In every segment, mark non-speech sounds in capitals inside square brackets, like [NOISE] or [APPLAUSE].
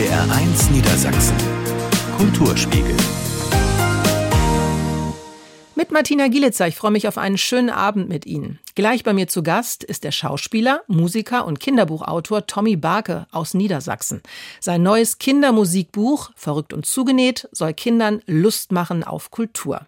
NDR1 Niedersachsen. Kulturspiegel. Mit Martina Gielitzer, ich freue mich auf einen schönen Abend mit Ihnen. Gleich bei mir zu Gast ist der Schauspieler, Musiker und Kinderbuchautor Tommy Barke aus Niedersachsen. Sein neues Kindermusikbuch, Verrückt und zugenäht, soll Kindern Lust machen auf Kultur.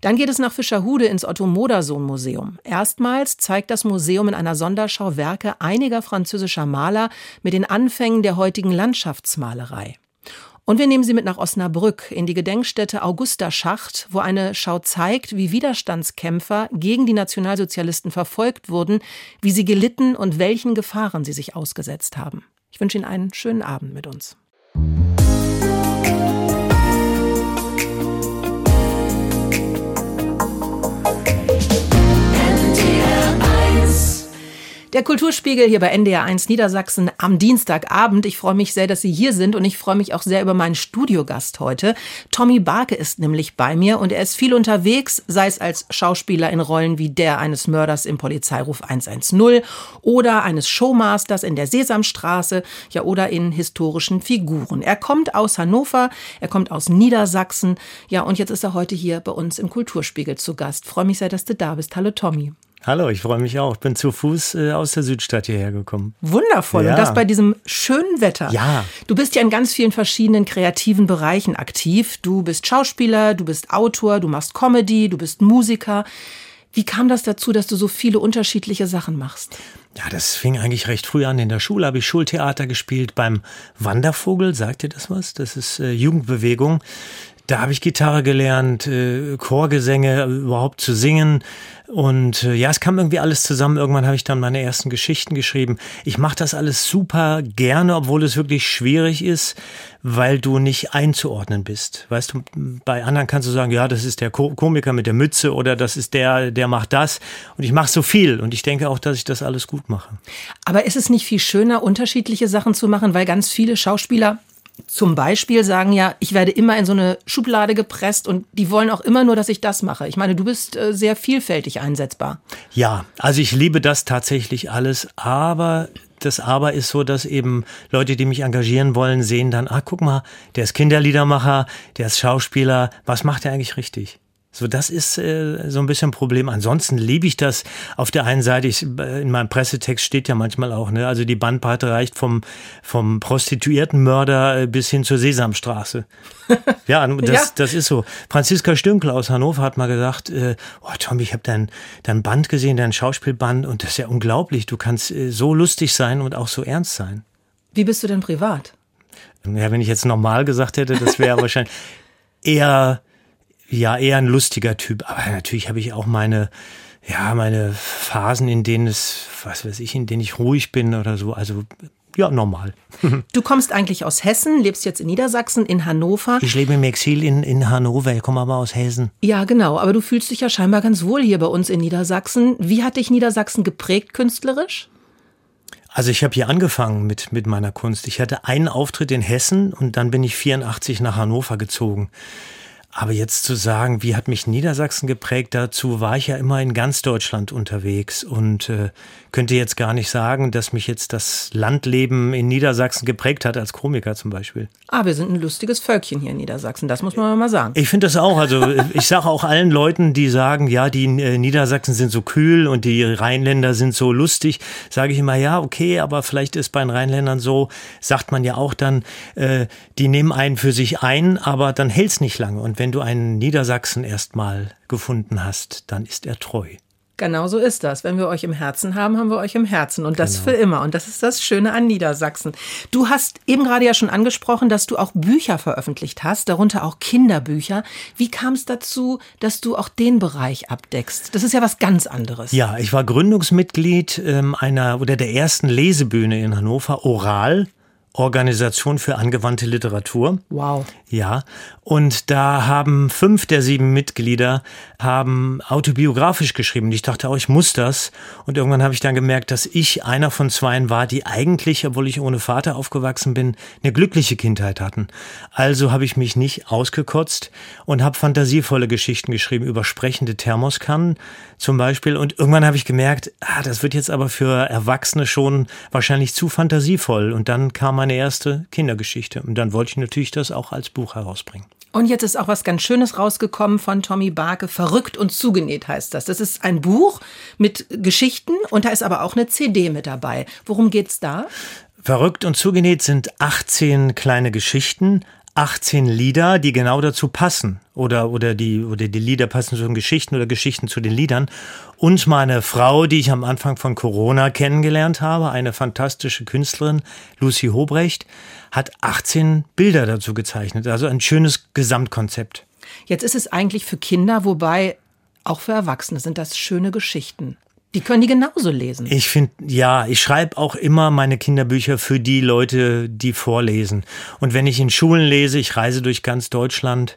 Dann geht es nach Fischerhude ins Otto Modersohn Museum. Erstmals zeigt das Museum in einer Sonderschau Werke einiger französischer Maler mit den Anfängen der heutigen Landschaftsmalerei. Und wir nehmen Sie mit nach Osnabrück in die Gedenkstätte Augusta Schacht, wo eine Schau zeigt, wie Widerstandskämpfer gegen die Nationalsozialisten verfolgt wurden, wie sie gelitten und welchen Gefahren sie sich ausgesetzt haben. Ich wünsche Ihnen einen schönen Abend mit uns. Der Kulturspiegel hier bei NDR1 Niedersachsen am Dienstagabend. Ich freue mich sehr, dass Sie hier sind und ich freue mich auch sehr über meinen Studiogast heute. Tommy Barke ist nämlich bei mir und er ist viel unterwegs, sei es als Schauspieler in Rollen wie der eines Mörders im Polizeiruf 110 oder eines Showmasters in der Sesamstraße, ja oder in historischen Figuren. Er kommt aus Hannover, er kommt aus Niedersachsen, ja und jetzt ist er heute hier bei uns im Kulturspiegel zu Gast. Freue mich sehr, dass du da bist. Hallo Tommy. Hallo, ich freue mich auch. Bin zu Fuß äh, aus der Südstadt hierher gekommen. Wundervoll. Ja. Und das bei diesem schönen Wetter. Ja. Du bist ja in ganz vielen verschiedenen kreativen Bereichen aktiv. Du bist Schauspieler, du bist Autor, du machst Comedy, du bist Musiker. Wie kam das dazu, dass du so viele unterschiedliche Sachen machst? Ja, das fing eigentlich recht früh an. In der Schule habe ich Schultheater gespielt beim Wandervogel. Sagt ihr das was? Das ist äh, Jugendbewegung. Da habe ich Gitarre gelernt, äh, Chorgesänge, überhaupt zu singen. Und äh, ja, es kam irgendwie alles zusammen. Irgendwann habe ich dann meine ersten Geschichten geschrieben. Ich mache das alles super gerne, obwohl es wirklich schwierig ist, weil du nicht einzuordnen bist. Weißt du, bei anderen kannst du sagen, ja, das ist der Komiker mit der Mütze oder das ist der, der macht das. Und ich mache so viel und ich denke auch, dass ich das alles gut mache. Aber ist es nicht viel schöner, unterschiedliche Sachen zu machen, weil ganz viele Schauspieler zum Beispiel sagen ja, ich werde immer in so eine Schublade gepresst und die wollen auch immer nur, dass ich das mache. Ich meine, du bist äh, sehr vielfältig einsetzbar. Ja, also ich liebe das tatsächlich alles, aber das Aber ist so, dass eben Leute, die mich engagieren wollen, sehen dann, ah, guck mal, der ist Kinderliedermacher, der ist Schauspieler, was macht er eigentlich richtig? So, das ist äh, so ein bisschen ein Problem. Ansonsten liebe ich das auf der einen Seite. Ich, in meinem Pressetext steht ja manchmal auch, ne, also die Bandbreite reicht vom, vom Prostituiertenmörder äh, bis hin zur Sesamstraße. [LAUGHS] ja, das, ja. das ist so. Franziska Stünkel aus Hannover hat mal gesagt, äh, oh Tom, ich habe dein, dein Band gesehen, dein Schauspielband und das ist ja unglaublich. Du kannst äh, so lustig sein und auch so ernst sein. Wie bist du denn privat? Ja, wenn ich jetzt normal gesagt hätte, das wäre [LAUGHS] wahrscheinlich eher ja eher ein lustiger Typ, aber natürlich habe ich auch meine ja, meine Phasen, in denen es, was weiß ich, in denen ich ruhig bin oder so. Also ja, normal. [LAUGHS] Du kommst eigentlich aus Hessen, lebst jetzt in Niedersachsen, in Hannover. Ich lebe im Exil in, in Hannover, ich komme aber aus Hessen. Ja, genau, aber du fühlst dich ja scheinbar ganz wohl hier bei uns in Niedersachsen. Wie hat dich Niedersachsen geprägt künstlerisch? Also ich habe hier angefangen mit, mit meiner Kunst. Ich hatte einen Auftritt in Hessen und dann bin ich 84 nach Hannover gezogen. Aber jetzt zu sagen, wie hat mich Niedersachsen geprägt, dazu war ich ja immer in ganz Deutschland unterwegs. Und äh, könnte jetzt gar nicht sagen, dass mich jetzt das Landleben in Niedersachsen geprägt hat, als Komiker zum Beispiel. Ah, wir sind ein lustiges Völkchen hier in Niedersachsen, das muss man mal sagen. Ich finde das auch. Also ich sage auch allen Leuten, die sagen, ja, die äh, Niedersachsen sind so kühl und die Rheinländer sind so lustig, sage ich immer, ja, okay, aber vielleicht ist bei den Rheinländern so, sagt man ja auch dann, äh, die nehmen einen für sich ein, aber dann hält's nicht lange. Und wenn du einen Niedersachsen erstmal gefunden hast, dann ist er treu. Genau so ist das. Wenn wir euch im Herzen haben, haben wir euch im Herzen. Und das genau. für immer. Und das ist das Schöne an Niedersachsen. Du hast eben gerade ja schon angesprochen, dass du auch Bücher veröffentlicht hast, darunter auch Kinderbücher. Wie kam es dazu, dass du auch den Bereich abdeckst? Das ist ja was ganz anderes. Ja, ich war Gründungsmitglied ähm, einer oder der ersten Lesebühne in Hannover, Oral. Organisation für angewandte Literatur. Wow. Ja. Und da haben fünf der sieben Mitglieder haben autobiografisch geschrieben. Und ich dachte auch, ich muss das. Und irgendwann habe ich dann gemerkt, dass ich einer von zweien war, die eigentlich, obwohl ich ohne Vater aufgewachsen bin, eine glückliche Kindheit hatten. Also habe ich mich nicht ausgekotzt und habe fantasievolle Geschichten geschrieben über sprechende Thermoskannen zum Beispiel. Und irgendwann habe ich gemerkt, ah, das wird jetzt aber für Erwachsene schon wahrscheinlich zu fantasievoll. Und dann kam meine erste Kindergeschichte. Und dann wollte ich natürlich das auch als Buch herausbringen. Und jetzt ist auch was ganz Schönes rausgekommen von Tommy Barke. Verrückt und zugenäht heißt das. Das ist ein Buch mit Geschichten und da ist aber auch eine CD mit dabei. Worum geht's da? Verrückt und zugenäht sind 18 kleine Geschichten, 18 Lieder, die genau dazu passen. Oder, oder, die, oder die Lieder passen zu den Geschichten oder Geschichten zu den Liedern. Und meine Frau, die ich am Anfang von Corona kennengelernt habe, eine fantastische Künstlerin, Lucy Hobrecht, hat 18 Bilder dazu gezeichnet. Also ein schönes Gesamtkonzept. Jetzt ist es eigentlich für Kinder, wobei auch für Erwachsene sind das schöne Geschichten. Die können die genauso lesen. Ich finde, ja, ich schreibe auch immer meine Kinderbücher für die Leute, die vorlesen. Und wenn ich in Schulen lese, ich reise durch ganz Deutschland,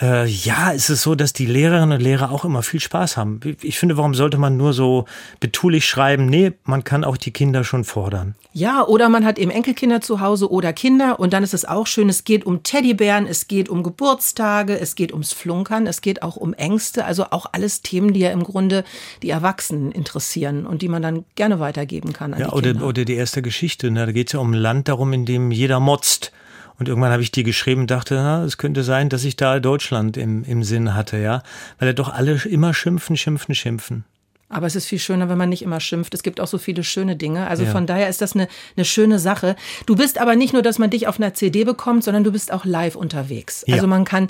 äh, ja, ist es so, dass die Lehrerinnen und Lehrer auch immer viel Spaß haben. Ich finde, warum sollte man nur so betulich schreiben? Nee, man kann auch die Kinder schon fordern. Ja, oder man hat eben Enkelkinder zu Hause oder Kinder und dann ist es auch schön, es geht um Teddybären, es geht um Geburtstage, es geht ums Flunkern, es geht auch um Ängste, also auch alles Themen, die ja im Grunde die Erwachsenen interessieren und die man dann gerne weitergeben kann. ja, oder, oder die erste Geschichte, ne? da geht es ja um ein Land darum, in dem jeder motzt. Und irgendwann habe ich die geschrieben und dachte, na, es könnte sein, dass ich da Deutschland im, im Sinn hatte, ja. Weil er doch alle immer schimpfen, schimpfen, schimpfen. Aber es ist viel schöner, wenn man nicht immer schimpft. Es gibt auch so viele schöne Dinge. Also ja. von daher ist das eine, eine schöne Sache. Du bist aber nicht nur, dass man dich auf einer CD bekommt, sondern du bist auch live unterwegs. Ja. Also man kann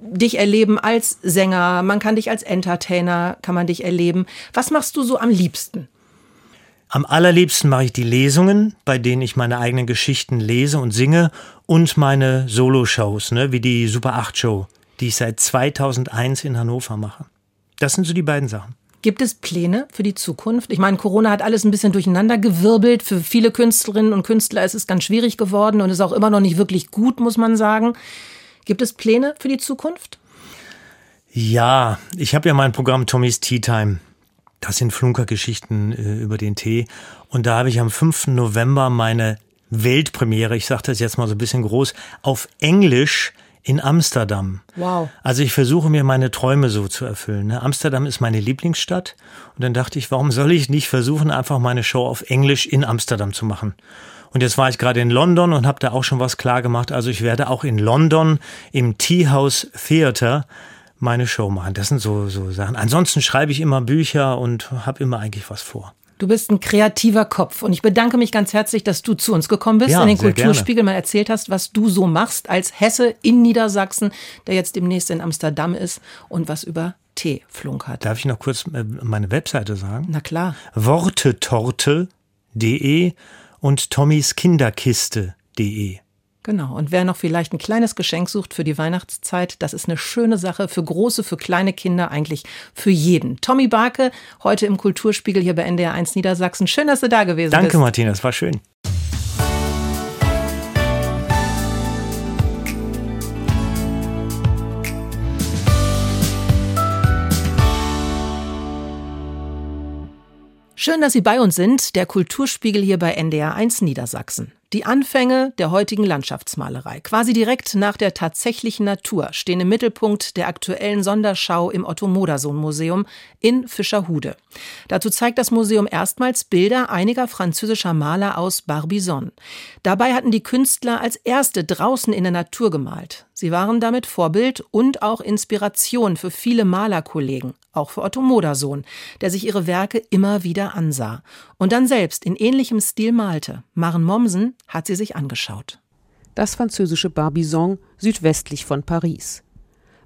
dich erleben als Sänger, man kann dich als Entertainer, kann man dich erleben. Was machst du so am liebsten? Am allerliebsten mache ich die Lesungen, bei denen ich meine eigenen Geschichten lese und singe und meine Solo-Shows, ne, wie die Super 8 Show, die ich seit 2001 in Hannover mache. Das sind so die beiden Sachen. Gibt es Pläne für die Zukunft? Ich meine, Corona hat alles ein bisschen durcheinander gewirbelt. Für viele Künstlerinnen und Künstler ist es ganz schwierig geworden und ist auch immer noch nicht wirklich gut, muss man sagen. Gibt es Pläne für die Zukunft? Ja, ich habe ja mein Programm Tommy's Tea Time. Das sind Flunkergeschichten äh, über den Tee. Und da habe ich am 5. November meine Weltpremiere, ich sage das jetzt mal so ein bisschen groß, auf Englisch in Amsterdam. Wow. Also ich versuche mir meine Träume so zu erfüllen. Ne? Amsterdam ist meine Lieblingsstadt. Und dann dachte ich, warum soll ich nicht versuchen, einfach meine Show auf Englisch in Amsterdam zu machen? Und jetzt war ich gerade in London und habe da auch schon was klar gemacht. Also ich werde auch in London im Tea House Theater meine Show machen. Das sind so, so Sachen. Ansonsten schreibe ich immer Bücher und habe immer eigentlich was vor. Du bist ein kreativer Kopf und ich bedanke mich ganz herzlich, dass du zu uns gekommen bist, ja, in den Kulturspiegel mal erzählt hast, was du so machst als Hesse in Niedersachsen, der jetzt demnächst in Amsterdam ist und was über Tee flunkert. Darf ich noch kurz äh, meine Webseite sagen? Na klar. Wortetorte.de und tommyskinderkiste.de. Genau. Und wer noch vielleicht ein kleines Geschenk sucht für die Weihnachtszeit, das ist eine schöne Sache für große, für kleine Kinder, eigentlich für jeden. Tommy Barke, heute im Kulturspiegel hier bei NDR 1 Niedersachsen. Schön, dass du da gewesen Danke, bist. Danke, Martina, es war schön. Schön, dass Sie bei uns sind. Der Kulturspiegel hier bei NDR 1 Niedersachsen. Die Anfänge der heutigen Landschaftsmalerei, quasi direkt nach der tatsächlichen Natur, stehen im Mittelpunkt der aktuellen Sonderschau im Otto Modersohn Museum in Fischerhude. Dazu zeigt das Museum erstmals Bilder einiger französischer Maler aus Barbizon. Dabei hatten die Künstler als erste draußen in der Natur gemalt. Sie waren damit Vorbild und auch Inspiration für viele Malerkollegen, auch für Otto Modersohn, der sich ihre Werke immer wieder ansah und dann selbst in ähnlichem Stil malte. Maren Mommsen hat sie sich angeschaut. Das französische Barbizon südwestlich von Paris.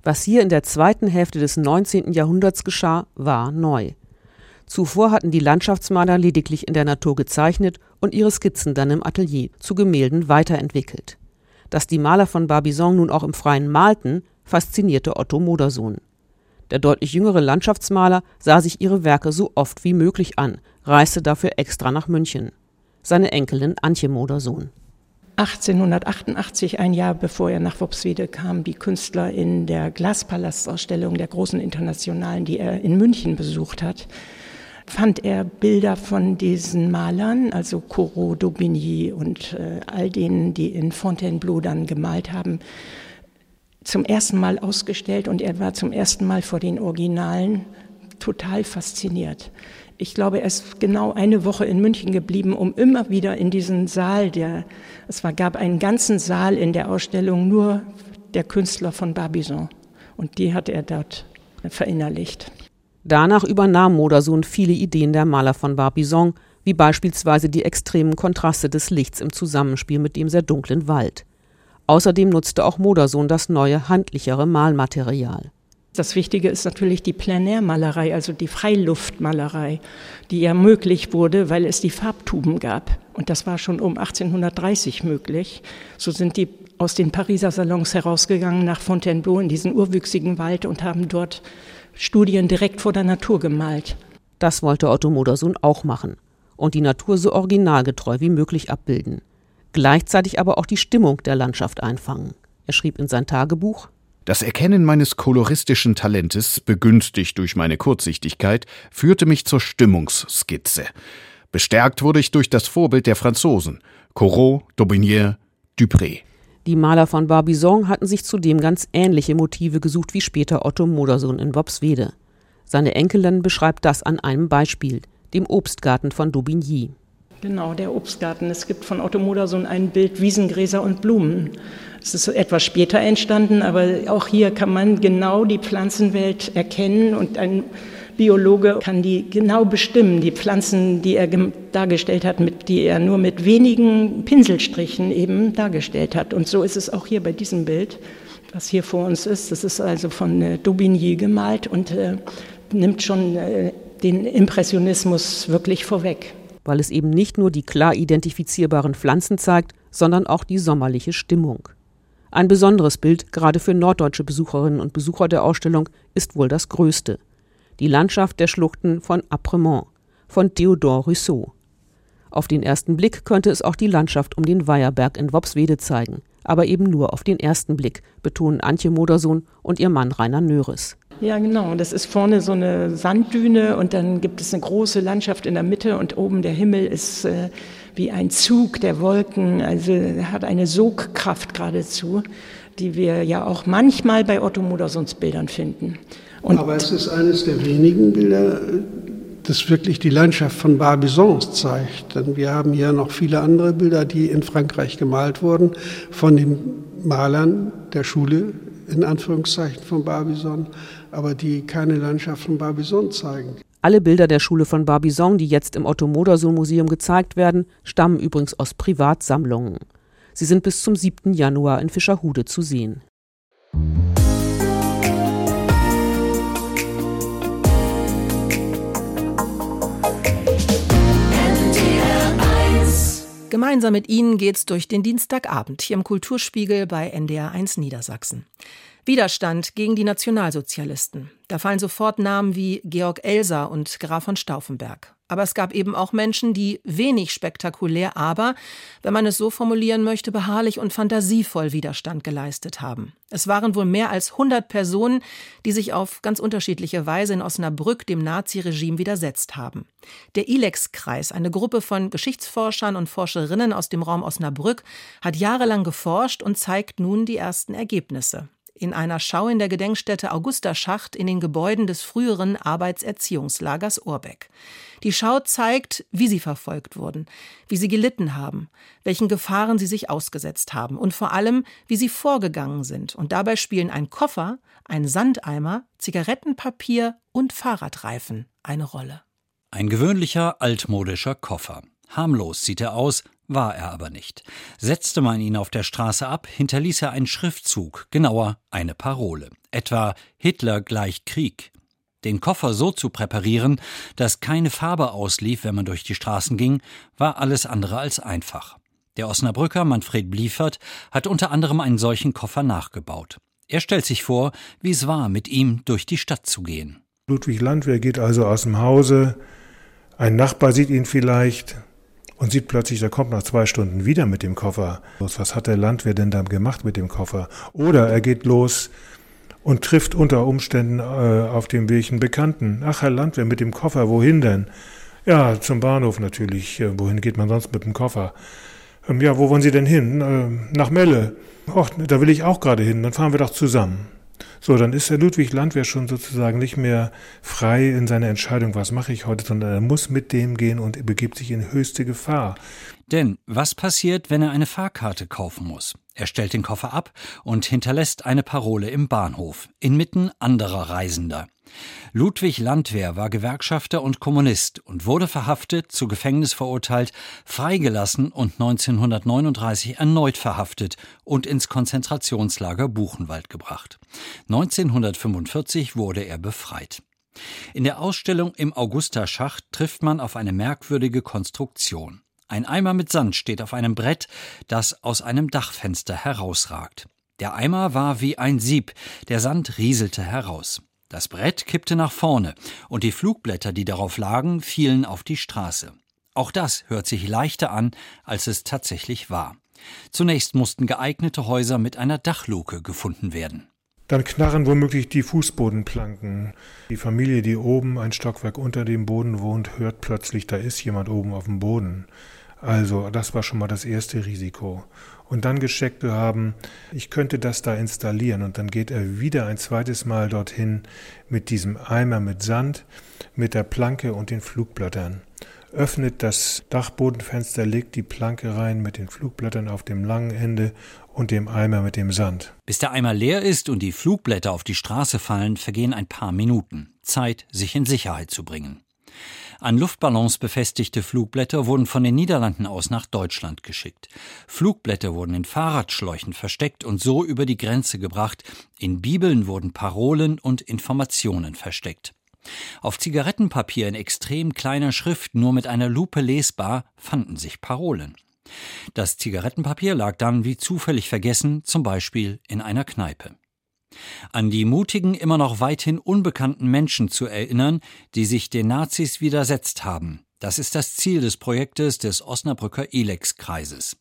Was hier in der zweiten Hälfte des 19. Jahrhunderts geschah, war neu. Zuvor hatten die Landschaftsmaler lediglich in der Natur gezeichnet und ihre Skizzen dann im Atelier zu Gemälden weiterentwickelt. Dass die Maler von Barbizon nun auch im Freien malten, faszinierte Otto Modersohn. Der deutlich jüngere Landschaftsmaler sah sich ihre Werke so oft wie möglich an, reiste dafür extra nach München. Seine Enkelin Antje Modersohn. 1888, ein Jahr bevor er nach Wopswede kam, die Künstler in der Glaspalastausstellung der großen Internationalen, die er in München besucht hat, fand er Bilder von diesen Malern, also Corot, Daubigny und äh, all denen, die in Fontainebleau dann gemalt haben, zum ersten Mal ausgestellt und er war zum ersten Mal vor den Originalen total fasziniert. Ich glaube, er ist genau eine Woche in München geblieben, um immer wieder in diesen Saal, der, es war, gab einen ganzen Saal in der Ausstellung nur der Künstler von Barbizon. Und die hat er dort verinnerlicht. Danach übernahm Modersohn viele Ideen der Maler von Barbizon, wie beispielsweise die extremen Kontraste des Lichts im Zusammenspiel mit dem sehr dunklen Wald. Außerdem nutzte auch Modersohn das neue, handlichere Malmaterial. Das Wichtige ist natürlich die Plenärmalerei, also die Freiluftmalerei, die ja möglich wurde, weil es die Farbtuben gab. Und das war schon um 1830 möglich. So sind die aus den Pariser Salons herausgegangen nach Fontainebleau in diesen urwüchsigen Wald und haben dort Studien direkt vor der Natur gemalt. Das wollte Otto Modersohn auch machen und die Natur so originalgetreu wie möglich abbilden. Gleichzeitig aber auch die Stimmung der Landschaft einfangen. Er schrieb in sein Tagebuch das Erkennen meines koloristischen Talentes, begünstigt durch meine Kurzsichtigkeit, führte mich zur Stimmungsskizze. Bestärkt wurde ich durch das Vorbild der Franzosen, Corot, Daubigny, Dupré. Die Maler von Barbizon hatten sich zudem ganz ähnliche Motive gesucht wie später Otto Modersohn in Bobswede. Seine Enkelin beschreibt das an einem Beispiel, dem Obstgarten von Daubigny. Genau, der Obstgarten. Es gibt von Otto Modersohn ein Bild Wiesengräser und Blumen. Es ist etwas später entstanden, aber auch hier kann man genau die Pflanzenwelt erkennen und ein Biologe kann die genau bestimmen, die Pflanzen, die er dargestellt hat, mit, die er nur mit wenigen Pinselstrichen eben dargestellt hat. Und so ist es auch hier bei diesem Bild, was hier vor uns ist. Das ist also von äh, Daubigny gemalt und äh, nimmt schon äh, den Impressionismus wirklich vorweg. Weil es eben nicht nur die klar identifizierbaren Pflanzen zeigt, sondern auch die sommerliche Stimmung. Ein besonderes Bild, gerade für norddeutsche Besucherinnen und Besucher der Ausstellung, ist wohl das größte. Die Landschaft der Schluchten von Apremont von Theodore Rousseau. Auf den ersten Blick könnte es auch die Landschaft um den Weiherberg in Wopswede zeigen, aber eben nur auf den ersten Blick, betonen Antje Modersohn und ihr Mann Rainer Nöres. Ja, genau. Das ist vorne so eine Sanddüne und dann gibt es eine große Landschaft in der Mitte und oben der Himmel ist äh, wie ein Zug der Wolken, also hat eine Sogkraft geradezu, die wir ja auch manchmal bei Otto Modersons Bildern finden. Und Aber es ist eines der wenigen Bilder, das wirklich die Landschaft von Barbizon zeigt. Denn wir haben hier noch viele andere Bilder, die in Frankreich gemalt wurden, von den Malern der Schule, in Anführungszeichen von Barbizon, aber die keine Landschaft von Barbizon zeigen. Alle Bilder der Schule von Barbizon, die jetzt im Otto Modersohn Museum gezeigt werden, stammen übrigens aus Privatsammlungen. Sie sind bis zum 7. Januar in Fischerhude zu sehen. Gemeinsam mit Ihnen geht's durch den Dienstagabend hier im Kulturspiegel bei NDR 1 Niedersachsen. Widerstand gegen die Nationalsozialisten. Da fallen sofort Namen wie Georg Elser und Graf von Stauffenberg. Aber es gab eben auch Menschen, die wenig spektakulär, aber, wenn man es so formulieren möchte, beharrlich und fantasievoll Widerstand geleistet haben. Es waren wohl mehr als 100 Personen, die sich auf ganz unterschiedliche Weise in Osnabrück dem Naziregime widersetzt haben. Der ILEX-Kreis, eine Gruppe von Geschichtsforschern und Forscherinnen aus dem Raum Osnabrück, hat jahrelang geforscht und zeigt nun die ersten Ergebnisse in einer Schau in der Gedenkstätte Augusta-Schacht in den Gebäuden des früheren Arbeitserziehungslagers Urbeck. Die Schau zeigt, wie sie verfolgt wurden, wie sie gelitten haben, welchen Gefahren sie sich ausgesetzt haben und vor allem, wie sie vorgegangen sind. Und dabei spielen ein Koffer, ein Sandeimer, Zigarettenpapier und Fahrradreifen eine Rolle. Ein gewöhnlicher altmodischer Koffer. Harmlos sieht er aus, war er aber nicht. Setzte man ihn auf der Straße ab, hinterließ er einen Schriftzug, genauer eine Parole, etwa Hitler gleich Krieg. Den Koffer so zu präparieren, dass keine Farbe auslief, wenn man durch die Straßen ging, war alles andere als einfach. Der Osnabrücker Manfred Bliefert hat unter anderem einen solchen Koffer nachgebaut. Er stellt sich vor, wie es war, mit ihm durch die Stadt zu gehen. Ludwig Landwehr geht also aus dem Hause, ein Nachbar sieht ihn vielleicht, und sieht plötzlich, der kommt nach zwei Stunden wieder mit dem Koffer. Was hat der Landwehr denn dann gemacht mit dem Koffer? Oder er geht los und trifft unter Umständen äh, auf dem Weg einen Bekannten. Ach, Herr Landwehr, mit dem Koffer, wohin denn? Ja, zum Bahnhof natürlich. Wohin geht man sonst mit dem Koffer? Ähm, ja, wo wollen Sie denn hin? Ähm, nach Melle. Och, da will ich auch gerade hin, dann fahren wir doch zusammen. So, dann ist der Ludwig Landwehr schon sozusagen nicht mehr frei in seiner Entscheidung, was mache ich heute, sondern er muss mit dem gehen und begibt sich in höchste Gefahr. Denn was passiert, wenn er eine Fahrkarte kaufen muss? Er stellt den Koffer ab und hinterlässt eine Parole im Bahnhof, inmitten anderer Reisender. Ludwig Landwehr war Gewerkschafter und Kommunist und wurde verhaftet, zu Gefängnis verurteilt, freigelassen und 1939 erneut verhaftet und ins Konzentrationslager Buchenwald gebracht. 1945 wurde er befreit. In der Ausstellung im Augusta-Schacht trifft man auf eine merkwürdige Konstruktion. Ein Eimer mit Sand steht auf einem Brett, das aus einem Dachfenster herausragt. Der Eimer war wie ein Sieb, der Sand rieselte heraus. Das Brett kippte nach vorne, und die Flugblätter, die darauf lagen, fielen auf die Straße. Auch das hört sich leichter an, als es tatsächlich war. Zunächst mussten geeignete Häuser mit einer Dachluke gefunden werden. Dann knarren womöglich die Fußbodenplanken. Die Familie, die oben ein Stockwerk unter dem Boden wohnt, hört plötzlich, da ist jemand oben auf dem Boden. Also, das war schon mal das erste Risiko. Und dann gecheckt zu haben, ich könnte das da installieren. Und dann geht er wieder ein zweites Mal dorthin mit diesem Eimer mit Sand, mit der Planke und den Flugblättern. Öffnet das Dachbodenfenster, legt die Planke rein mit den Flugblättern auf dem langen Ende und dem Eimer mit dem Sand. Bis der Eimer leer ist und die Flugblätter auf die Straße fallen, vergehen ein paar Minuten. Zeit, sich in Sicherheit zu bringen. An Luftballons befestigte Flugblätter wurden von den Niederlanden aus nach Deutschland geschickt. Flugblätter wurden in Fahrradschläuchen versteckt und so über die Grenze gebracht. In Bibeln wurden Parolen und Informationen versteckt. Auf Zigarettenpapier in extrem kleiner Schrift, nur mit einer Lupe lesbar, fanden sich Parolen. Das Zigarettenpapier lag dann wie zufällig vergessen, zum Beispiel in einer Kneipe. An die mutigen, immer noch weithin unbekannten Menschen zu erinnern, die sich den Nazis widersetzt haben. Das ist das Ziel des Projektes des Osnabrücker Elex-Kreises.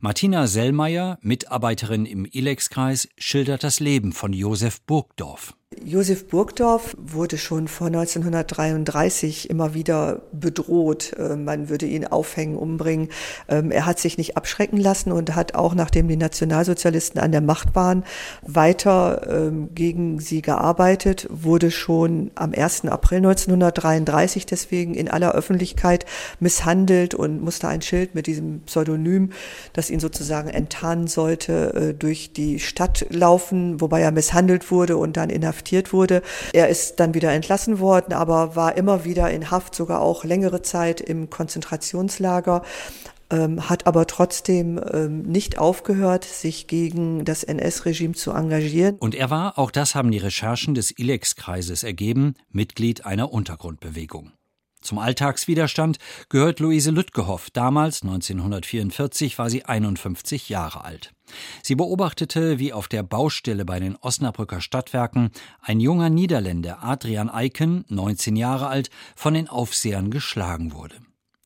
Martina Sellmeier, Mitarbeiterin im Elex-Kreis, schildert das Leben von Josef Burgdorf. Josef Burgdorf wurde schon vor 1933 immer wieder bedroht. Äh, man würde ihn aufhängen, umbringen. Ähm, er hat sich nicht abschrecken lassen und hat auch, nachdem die Nationalsozialisten an der Macht waren, weiter ähm, gegen sie gearbeitet, wurde schon am 1. April 1933 deswegen in aller Öffentlichkeit misshandelt und musste ein Schild mit diesem Pseudonym, das ihn sozusagen enttarnen sollte, äh, durch die Stadt laufen, wobei er misshandelt wurde und dann inhaftiert inhaftiert wurde. Er ist dann wieder entlassen worden, aber war immer wieder in Haft, sogar auch längere Zeit im Konzentrationslager. Ähm, hat aber trotzdem ähm, nicht aufgehört, sich gegen das NS-Regime zu engagieren. Und er war, auch das haben die Recherchen des Ilex-Kreises ergeben, Mitglied einer Untergrundbewegung. Zum Alltagswiderstand gehört Luise Lütgehoff. Damals, 1944, war sie 51 Jahre alt. Sie beobachtete, wie auf der Baustelle bei den Osnabrücker Stadtwerken ein junger Niederländer, Adrian Eiken, 19 Jahre alt, von den Aufsehern geschlagen wurde.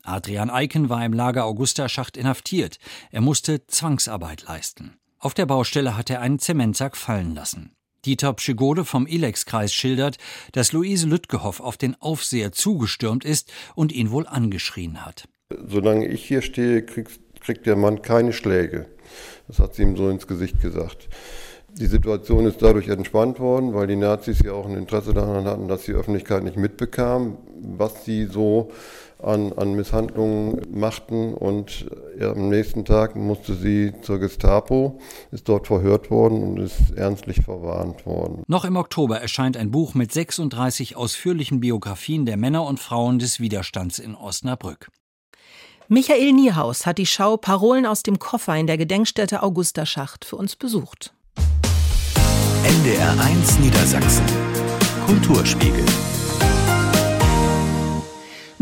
Adrian Eiken war im Lager Augusta-Schacht inhaftiert. Er musste Zwangsarbeit leisten. Auf der Baustelle hat er einen Zementsack fallen lassen. Dieter Pschigode vom Ilex-Kreis schildert, dass Luise Lütgehoff auf den Aufseher zugestürmt ist und ihn wohl angeschrien hat. Solange ich hier stehe, kriegt, kriegt der Mann keine Schläge. Das hat sie ihm so ins Gesicht gesagt. Die Situation ist dadurch entspannt worden, weil die Nazis ja auch ein Interesse daran hatten, dass die Öffentlichkeit nicht mitbekam, was sie so an, an Misshandlungen machten. Und ja, am nächsten Tag musste sie zur Gestapo, ist dort verhört worden und ist ernstlich verwarnt worden. Noch im Oktober erscheint ein Buch mit 36 ausführlichen Biografien der Männer und Frauen des Widerstands in Osnabrück. Michael Niehaus hat die Schau Parolen aus dem Koffer in der Gedenkstätte Augusta Schacht für uns besucht. NDR 1 Niedersachsen Kulturspiegel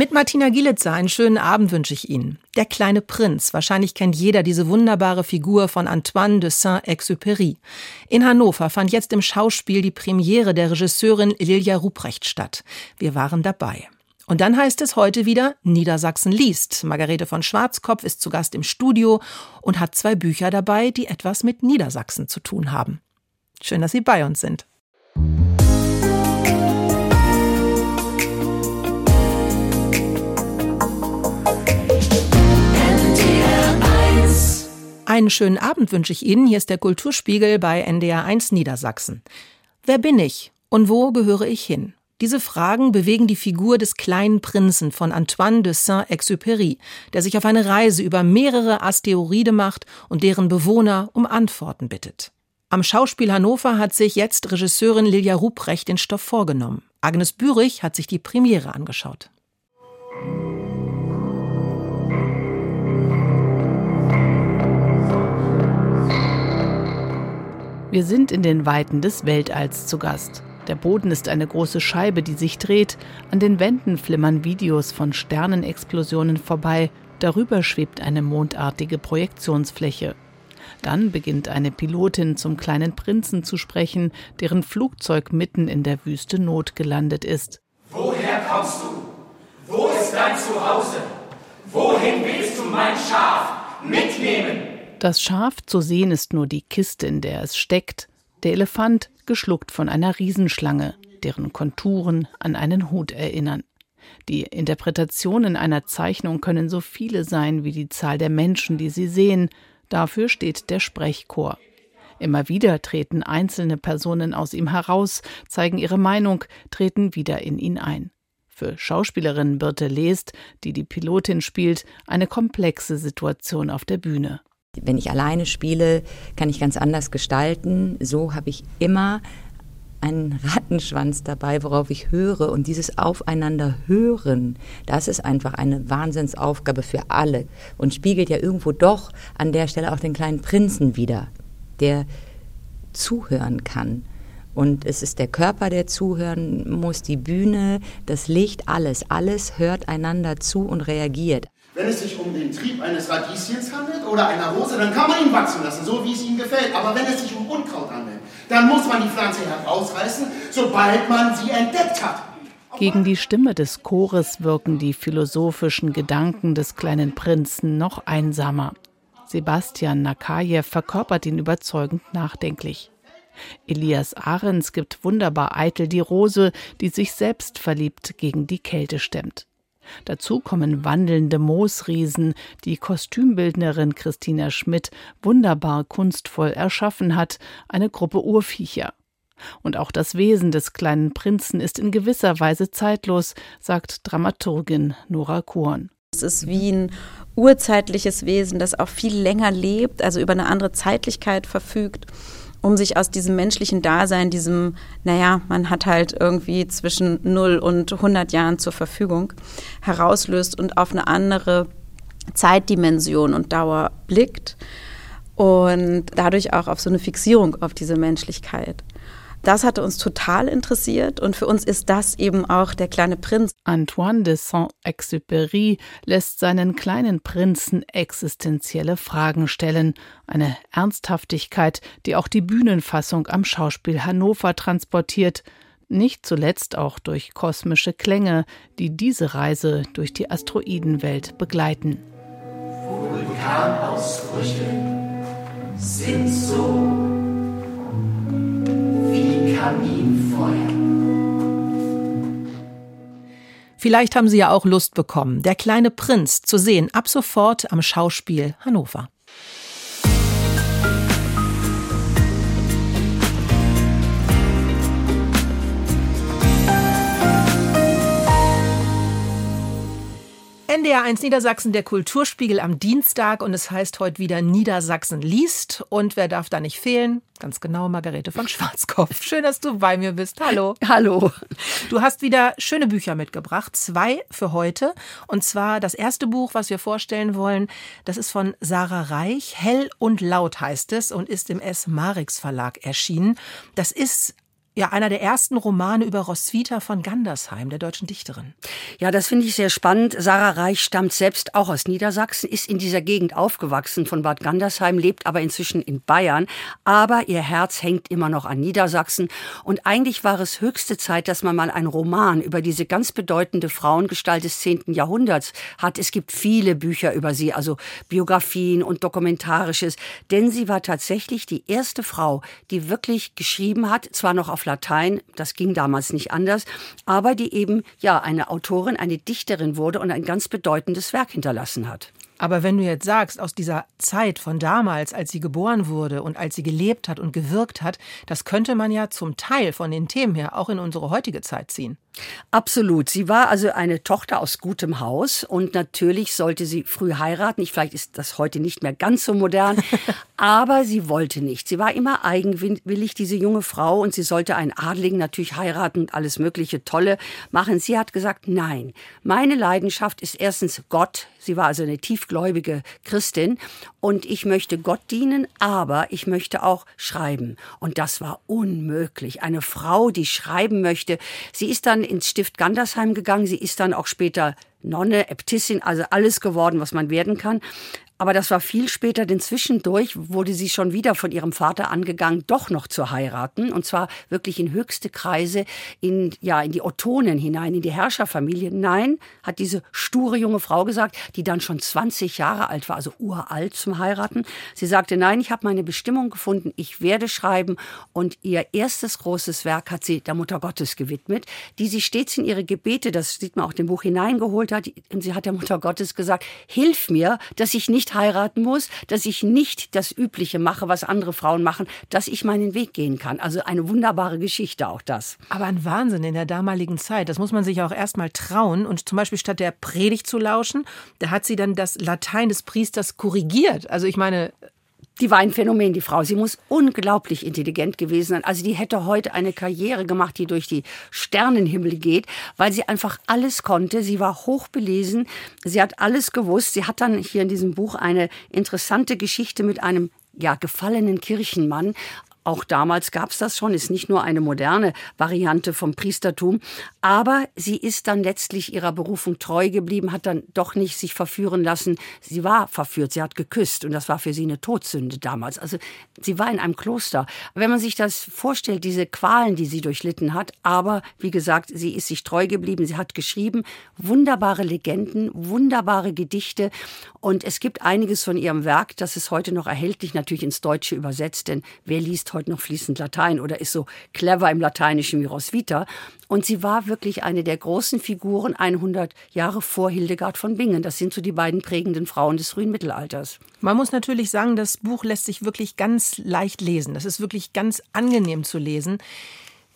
mit Martina Gielitzer einen schönen Abend wünsche ich Ihnen. Der kleine Prinz. Wahrscheinlich kennt jeder diese wunderbare Figur von Antoine de Saint-Exupéry. In Hannover fand jetzt im Schauspiel die Premiere der Regisseurin Lilia Ruprecht statt. Wir waren dabei. Und dann heißt es heute wieder Niedersachsen liest. Margarete von Schwarzkopf ist zu Gast im Studio und hat zwei Bücher dabei, die etwas mit Niedersachsen zu tun haben. Schön, dass Sie bei uns sind. Einen schönen Abend wünsche ich Ihnen. Hier ist der Kulturspiegel bei NDR 1 Niedersachsen. Wer bin ich und wo gehöre ich hin? Diese Fragen bewegen die Figur des kleinen Prinzen von Antoine de Saint-Exupéry, der sich auf eine Reise über mehrere Asteroide macht und deren Bewohner um Antworten bittet. Am Schauspiel Hannover hat sich jetzt Regisseurin Lilia Ruprecht den Stoff vorgenommen. Agnes Bürich hat sich die Premiere angeschaut. Wir sind in den Weiten des Weltalls zu Gast. Der Boden ist eine große Scheibe, die sich dreht. An den Wänden flimmern Videos von Sternenexplosionen vorbei. Darüber schwebt eine mondartige Projektionsfläche. Dann beginnt eine Pilotin zum kleinen Prinzen zu sprechen, deren Flugzeug mitten in der Wüste Not gelandet ist. Woher kommst du? Wo ist dein Zuhause? Wohin willst du mein Schaf mitnehmen? Das Schaf zu sehen ist nur die Kiste, in der es steckt. Der Elefant geschluckt von einer Riesenschlange, deren Konturen an einen Hut erinnern. Die Interpretationen einer Zeichnung können so viele sein wie die Zahl der Menschen, die sie sehen. Dafür steht der Sprechchor. Immer wieder treten einzelne Personen aus ihm heraus, zeigen ihre Meinung, treten wieder in ihn ein. Für Schauspielerin Birte Lest, die die Pilotin spielt, eine komplexe Situation auf der Bühne. Wenn ich alleine spiele, kann ich ganz anders gestalten. So habe ich immer einen Rattenschwanz dabei, worauf ich höre. Und dieses Aufeinander hören, das ist einfach eine Wahnsinnsaufgabe für alle und spiegelt ja irgendwo doch an der Stelle auch den kleinen Prinzen wieder, der zuhören kann. Und es ist der Körper, der zuhören muss, die Bühne, das Licht, alles. Alles hört einander zu und reagiert. Wenn es sich um den Trieb eines Radieschens handelt oder einer Rose, dann kann man ihn wachsen lassen, so wie es ihm gefällt. Aber wenn es sich um Unkraut handelt, dann muss man die Pflanze herausreißen, sobald man sie entdeckt hat. Gegen die Stimme des Chores wirken die philosophischen Gedanken des kleinen Prinzen noch einsamer. Sebastian Nakajew verkörpert ihn überzeugend nachdenklich. Elias Ahrens gibt wunderbar eitel die Rose, die sich selbst verliebt gegen die Kälte stemmt. Dazu kommen wandelnde Moosriesen, die Kostümbildnerin Christina Schmidt wunderbar kunstvoll erschaffen hat, eine Gruppe Urviecher. Und auch das Wesen des kleinen Prinzen ist in gewisser Weise zeitlos, sagt Dramaturgin Nora Korn. Es ist wie ein urzeitliches Wesen, das auch viel länger lebt, also über eine andere Zeitlichkeit verfügt um sich aus diesem menschlichen Dasein, diesem, naja, man hat halt irgendwie zwischen 0 und 100 Jahren zur Verfügung, herauslöst und auf eine andere Zeitdimension und Dauer blickt und dadurch auch auf so eine Fixierung auf diese Menschlichkeit. Das hatte uns total interessiert und für uns ist das eben auch der kleine Prinz. Antoine de Saint-Exupéry lässt seinen kleinen Prinzen existenzielle Fragen stellen, eine Ernsthaftigkeit, die auch die Bühnenfassung am Schauspiel Hannover transportiert, nicht zuletzt auch durch kosmische Klänge, die diese Reise durch die Asteroidenwelt begleiten. Vulkanausbrüche sind so. Vielleicht haben Sie ja auch Lust bekommen, der kleine Prinz zu sehen, ab sofort am Schauspiel Hannover. NDR1 Niedersachsen, der Kulturspiegel am Dienstag und es heißt heute wieder Niedersachsen liest. Und wer darf da nicht fehlen? Ganz genau, Margarete von Schwarzkopf. [LAUGHS] Schön, dass du bei mir bist. Hallo. Hallo. Du hast wieder schöne Bücher mitgebracht. Zwei für heute. Und zwar das erste Buch, was wir vorstellen wollen, das ist von Sarah Reich. Hell und laut heißt es und ist im S. Marix Verlag erschienen. Das ist ja, einer der ersten Romane über Roswitha von Gandersheim, der deutschen Dichterin. Ja, das finde ich sehr spannend. Sarah Reich stammt selbst auch aus Niedersachsen, ist in dieser Gegend aufgewachsen von Bad Gandersheim, lebt aber inzwischen in Bayern. Aber ihr Herz hängt immer noch an Niedersachsen. Und eigentlich war es höchste Zeit, dass man mal einen Roman über diese ganz bedeutende Frauengestalt des 10. Jahrhunderts hat. Es gibt viele Bücher über sie, also Biografien und Dokumentarisches. Denn sie war tatsächlich die erste Frau, die wirklich geschrieben hat, zwar noch auf Latein, das ging damals nicht anders, aber die eben ja eine Autorin, eine Dichterin wurde und ein ganz bedeutendes Werk hinterlassen hat. Aber wenn du jetzt sagst, aus dieser Zeit von damals, als sie geboren wurde und als sie gelebt hat und gewirkt hat, das könnte man ja zum Teil von den Themen her auch in unsere heutige Zeit ziehen. Absolut. Sie war also eine Tochter aus gutem Haus und natürlich sollte sie früh heiraten. Ich, vielleicht ist das heute nicht mehr ganz so modern, [LAUGHS] aber sie wollte nicht. Sie war immer eigenwillig, diese junge Frau, und sie sollte einen Adligen natürlich heiraten und alles mögliche Tolle machen. Sie hat gesagt, nein, meine Leidenschaft ist erstens Gott. Sie war also eine tiefgläubige Christin und ich möchte Gott dienen, aber ich möchte auch schreiben. Und das war unmöglich. Eine Frau, die schreiben möchte, sie ist dann ins Stift Gandersheim gegangen, sie ist dann auch später Nonne, Äbtissin, also alles geworden, was man werden kann. Aber das war viel später, denn zwischendurch wurde sie schon wieder von ihrem Vater angegangen, doch noch zu heiraten. Und zwar wirklich in höchste Kreise, in, ja, in die Ottonen hinein, in die Herrscherfamilie. Nein, hat diese sture junge Frau gesagt, die dann schon 20 Jahre alt war, also uralt zum Heiraten. Sie sagte, nein, ich habe meine Bestimmung gefunden, ich werde schreiben. Und ihr erstes großes Werk hat sie der Mutter Gottes gewidmet, die sie stets in ihre Gebete, das sieht man auch im Buch hineingeholt hat. Und sie hat der Mutter Gottes gesagt, hilf mir, dass ich nicht heiraten muss, dass ich nicht das Übliche mache, was andere Frauen machen, dass ich meinen Weg gehen kann. Also eine wunderbare Geschichte auch das. Aber ein Wahnsinn in der damaligen Zeit. Das muss man sich auch erst mal trauen. Und zum Beispiel statt der Predigt zu lauschen, da hat sie dann das Latein des Priesters korrigiert. Also ich meine, die war ein Phänomen, die Frau. Sie muss unglaublich intelligent gewesen sein. Also die hätte heute eine Karriere gemacht, die durch die Sternenhimmel geht, weil sie einfach alles konnte. Sie war hochbelesen. Sie hat alles gewusst. Sie hat dann hier in diesem Buch eine interessante Geschichte mit einem ja, gefallenen Kirchenmann auch damals gab es das schon, ist nicht nur eine moderne Variante vom Priestertum. Aber sie ist dann letztlich ihrer Berufung treu geblieben, hat dann doch nicht sich verführen lassen. Sie war verführt, sie hat geküsst und das war für sie eine Todsünde damals. Also sie war in einem Kloster. Wenn man sich das vorstellt, diese Qualen, die sie durchlitten hat, aber wie gesagt, sie ist sich treu geblieben, sie hat geschrieben, wunderbare Legenden, wunderbare Gedichte und es gibt einiges von ihrem Werk, das ist heute noch erhältlich, natürlich ins Deutsche übersetzt, denn wer liest heute noch fließend Latein oder ist so clever im Lateinischen wie Roswitha. Und sie war wirklich eine der großen Figuren 100 Jahre vor Hildegard von Bingen. Das sind so die beiden prägenden Frauen des frühen Mittelalters. Man muss natürlich sagen, das Buch lässt sich wirklich ganz leicht lesen. Das ist wirklich ganz angenehm zu lesen.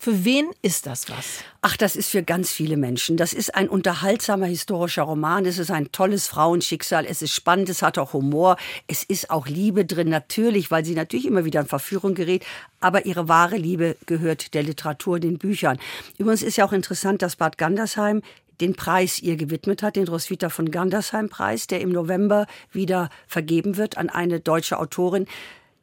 Für wen ist das was? Ach, das ist für ganz viele Menschen. Das ist ein unterhaltsamer historischer Roman. Es ist ein tolles Frauenschicksal. Es ist spannend. Es hat auch Humor. Es ist auch Liebe drin. Natürlich, weil sie natürlich immer wieder in Verführung gerät. Aber ihre wahre Liebe gehört der Literatur, den Büchern. Übrigens ist ja auch interessant, dass Bad Gandersheim den Preis ihr gewidmet hat, den Roswitha von Gandersheim Preis, der im November wieder vergeben wird an eine deutsche Autorin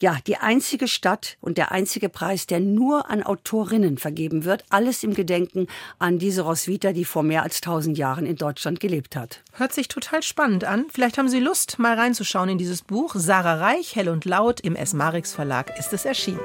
ja, die einzige Stadt und der einzige Preis, der nur an Autorinnen vergeben wird. Alles im Gedenken an diese Roswitha, die vor mehr als tausend Jahren in Deutschland gelebt hat. Hört sich total spannend an. Vielleicht haben Sie Lust, mal reinzuschauen in dieses Buch. Sarah Reich, Hell und Laut im S. Marix Verlag ist es erschienen.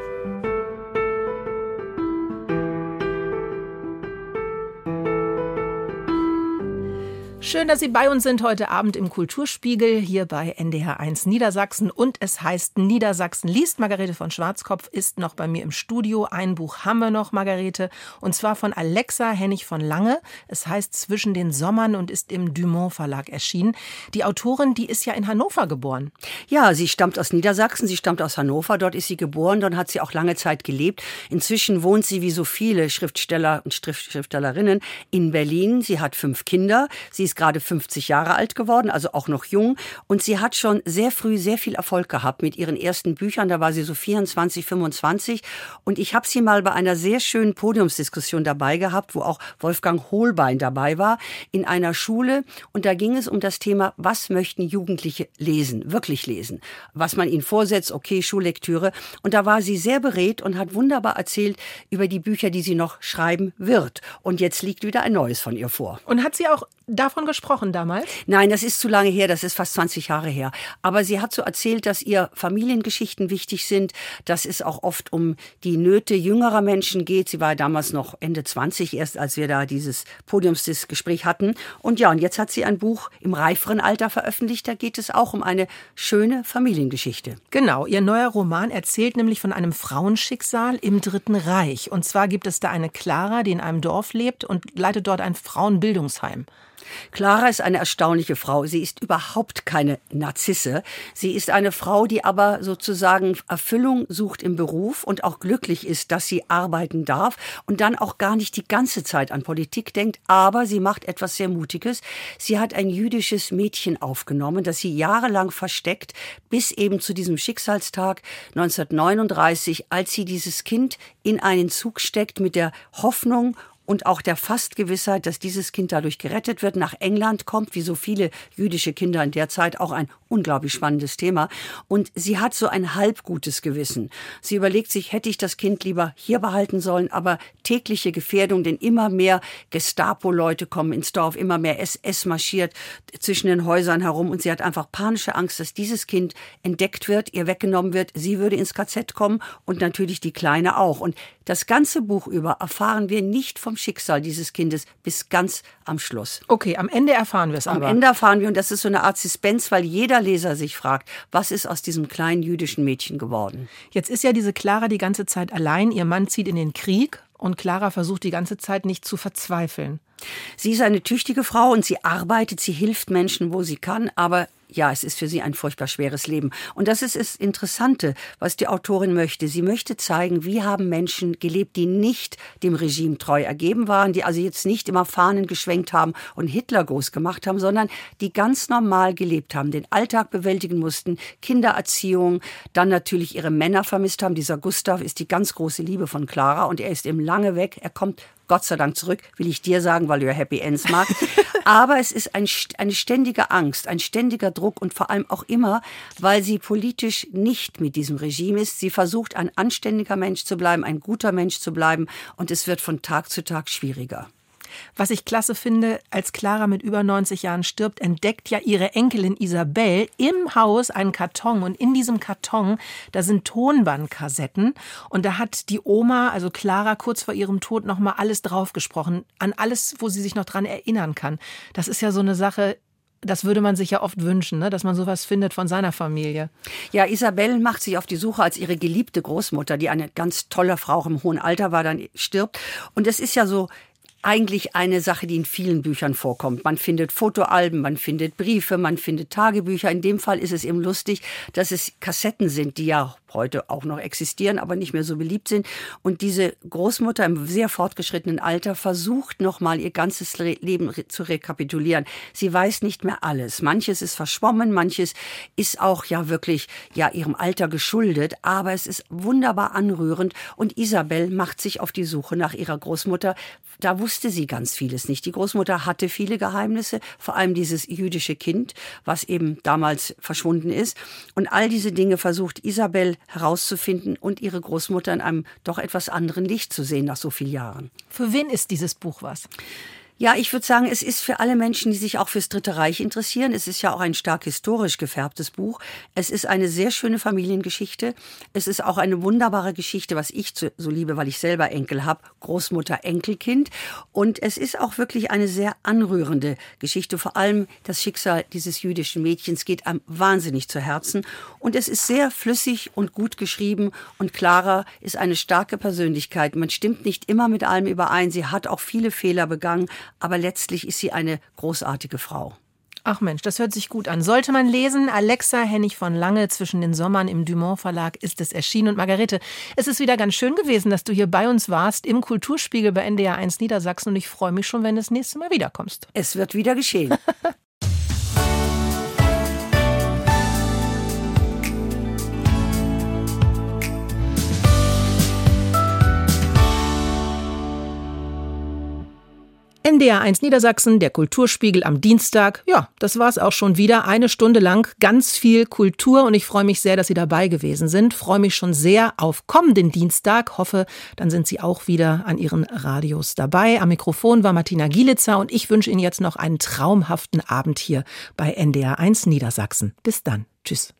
Schön, dass Sie bei uns sind heute Abend im Kulturspiegel hier bei NDR1 Niedersachsen. Und es heißt Niedersachsen liest. Margarete von Schwarzkopf ist noch bei mir im Studio. Ein Buch haben wir noch, Margarete. Und zwar von Alexa Hennig von Lange. Es heißt Zwischen den Sommern und ist im Dumont Verlag erschienen. Die Autorin, die ist ja in Hannover geboren. Ja, sie stammt aus Niedersachsen. Sie stammt aus Hannover. Dort ist sie geboren. Dort hat sie auch lange Zeit gelebt. Inzwischen wohnt sie wie so viele Schriftsteller und Schriftstellerinnen in Berlin. Sie hat fünf Kinder. Sie ist gerade 50 Jahre alt geworden, also auch noch jung. Und sie hat schon sehr früh sehr viel Erfolg gehabt mit ihren ersten Büchern. Da war sie so 24, 25. Und ich habe sie mal bei einer sehr schönen Podiumsdiskussion dabei gehabt, wo auch Wolfgang Hohlbein dabei war, in einer Schule. Und da ging es um das Thema, was möchten Jugendliche lesen, wirklich lesen. Was man ihnen vorsetzt, okay, Schullektüre. Und da war sie sehr beredt und hat wunderbar erzählt über die Bücher, die sie noch schreiben wird. Und jetzt liegt wieder ein neues von ihr vor. Und hat sie auch davon gesprochen damals? Nein, das ist zu lange her, das ist fast 20 Jahre her. Aber sie hat so erzählt, dass ihr Familiengeschichten wichtig sind, dass es auch oft um die Nöte jüngerer Menschen geht. Sie war damals noch Ende 20, erst als wir da dieses Podiumsgespräch hatten. Und ja, und jetzt hat sie ein Buch im reiferen Alter veröffentlicht, da geht es auch um eine schöne Familiengeschichte. Genau, ihr neuer Roman erzählt nämlich von einem Frauenschicksal im Dritten Reich. Und zwar gibt es da eine Clara, die in einem Dorf lebt und leitet dort ein Frauenbildungsheim. Clara ist eine erstaunliche Frau. Sie ist überhaupt keine Narzisse. Sie ist eine Frau, die aber sozusagen Erfüllung sucht im Beruf und auch glücklich ist, dass sie arbeiten darf und dann auch gar nicht die ganze Zeit an Politik denkt. Aber sie macht etwas sehr Mutiges. Sie hat ein jüdisches Mädchen aufgenommen, das sie jahrelang versteckt, bis eben zu diesem Schicksalstag 1939, als sie dieses Kind in einen Zug steckt mit der Hoffnung und auch der Fastgewissheit, dass dieses Kind dadurch gerettet wird, nach England kommt, wie so viele jüdische Kinder in der Zeit, auch ein unglaublich spannendes Thema. Und sie hat so ein halbgutes Gewissen. Sie überlegt sich, hätte ich das Kind lieber hier behalten sollen, aber tägliche Gefährdung, denn immer mehr Gestapo-Leute kommen ins Dorf, immer mehr SS marschiert zwischen den Häusern herum und sie hat einfach panische Angst, dass dieses Kind entdeckt wird, ihr weggenommen wird, sie würde ins KZ kommen und natürlich die Kleine auch. Und das ganze Buch über erfahren wir nicht vom Schicksal dieses Kindes bis ganz am Schluss. Okay, am Ende erfahren wir es aber. Am Ende erfahren wir, und das ist so eine Art Suspense, weil jeder Leser sich fragt, was ist aus diesem kleinen jüdischen Mädchen geworden? Jetzt ist ja diese Clara die ganze Zeit allein. Ihr Mann zieht in den Krieg und Clara versucht die ganze Zeit nicht zu verzweifeln. Sie ist eine tüchtige Frau und sie arbeitet, sie hilft Menschen, wo sie kann, aber ja, es ist für sie ein furchtbar schweres Leben. Und das ist das Interessante, was die Autorin möchte. Sie möchte zeigen, wie haben Menschen gelebt, die nicht dem Regime treu ergeben waren, die also jetzt nicht immer Fahnen geschwenkt haben und Hitler groß gemacht haben, sondern die ganz normal gelebt haben, den Alltag bewältigen mussten, Kindererziehung, dann natürlich ihre Männer vermisst haben. Dieser Gustav ist die ganz große Liebe von Clara und er ist eben lange weg. Er kommt Gott sei Dank zurück, will ich dir sagen, weil du ja Happy Ends magst. [LAUGHS] Aber es ist ein, eine ständige Angst, ein ständiger Druck und vor allem auch immer, weil sie politisch nicht mit diesem Regime ist. Sie versucht, ein anständiger Mensch zu bleiben, ein guter Mensch zu bleiben und es wird von Tag zu Tag schwieriger. Was ich klasse finde, als Clara mit über 90 Jahren stirbt, entdeckt ja ihre Enkelin Isabel im Haus einen Karton und in diesem Karton, da sind Tonbandkassetten und da hat die Oma, also Clara, kurz vor ihrem Tod nochmal alles draufgesprochen, an alles, wo sie sich noch dran erinnern kann. Das ist ja so eine Sache, das würde man sich ja oft wünschen, ne? dass man sowas findet von seiner Familie. Ja, Isabel macht sich auf die Suche, als ihre geliebte Großmutter, die eine ganz tolle Frau auch im hohen Alter war, dann stirbt. Und es ist ja so, eigentlich eine Sache, die in vielen Büchern vorkommt. Man findet Fotoalben, man findet Briefe, man findet Tagebücher. In dem Fall ist es eben lustig, dass es Kassetten sind, die ja heute auch noch existieren, aber nicht mehr so beliebt sind. Und diese Großmutter im sehr fortgeschrittenen Alter versucht nochmal ihr ganzes Leben zu rekapitulieren. Sie weiß nicht mehr alles. Manches ist verschwommen, manches ist auch ja wirklich ja ihrem Alter geschuldet, aber es ist wunderbar anrührend und Isabel macht sich auf die Suche nach ihrer Großmutter. Da wusste sie ganz vieles nicht. Die Großmutter hatte viele Geheimnisse, vor allem dieses jüdische Kind, was eben damals verschwunden ist. Und all diese Dinge versucht Isabel herauszufinden und ihre Großmutter in einem doch etwas anderen Licht zu sehen nach so vielen Jahren. Für wen ist dieses Buch was? Ja, ich würde sagen, es ist für alle Menschen, die sich auch fürs Dritte Reich interessieren. Es ist ja auch ein stark historisch gefärbtes Buch. Es ist eine sehr schöne Familiengeschichte. Es ist auch eine wunderbare Geschichte, was ich so liebe, weil ich selber Enkel habe. Großmutter, Enkelkind. Und es ist auch wirklich eine sehr anrührende Geschichte. Vor allem das Schicksal dieses jüdischen Mädchens geht einem wahnsinnig zu Herzen. Und es ist sehr flüssig und gut geschrieben. Und Clara ist eine starke Persönlichkeit. Man stimmt nicht immer mit allem überein. Sie hat auch viele Fehler begangen aber letztlich ist sie eine großartige Frau. Ach Mensch, das hört sich gut an. Sollte man lesen, Alexa Hennig von Lange zwischen den Sommern im Dumont Verlag ist es erschienen. Und Margarete, es ist wieder ganz schön gewesen, dass du hier bei uns warst im Kulturspiegel bei NDR 1 Niedersachsen und ich freue mich schon, wenn du das nächste Mal wiederkommst. Es wird wieder geschehen. [LAUGHS] NDR1 Niedersachsen, der Kulturspiegel am Dienstag. Ja, das war's auch schon wieder. Eine Stunde lang ganz viel Kultur und ich freue mich sehr, dass Sie dabei gewesen sind. Freue mich schon sehr auf kommenden Dienstag. Hoffe, dann sind Sie auch wieder an Ihren Radios dabei. Am Mikrofon war Martina Gielitzer und ich wünsche Ihnen jetzt noch einen traumhaften Abend hier bei NDR1 Niedersachsen. Bis dann. Tschüss.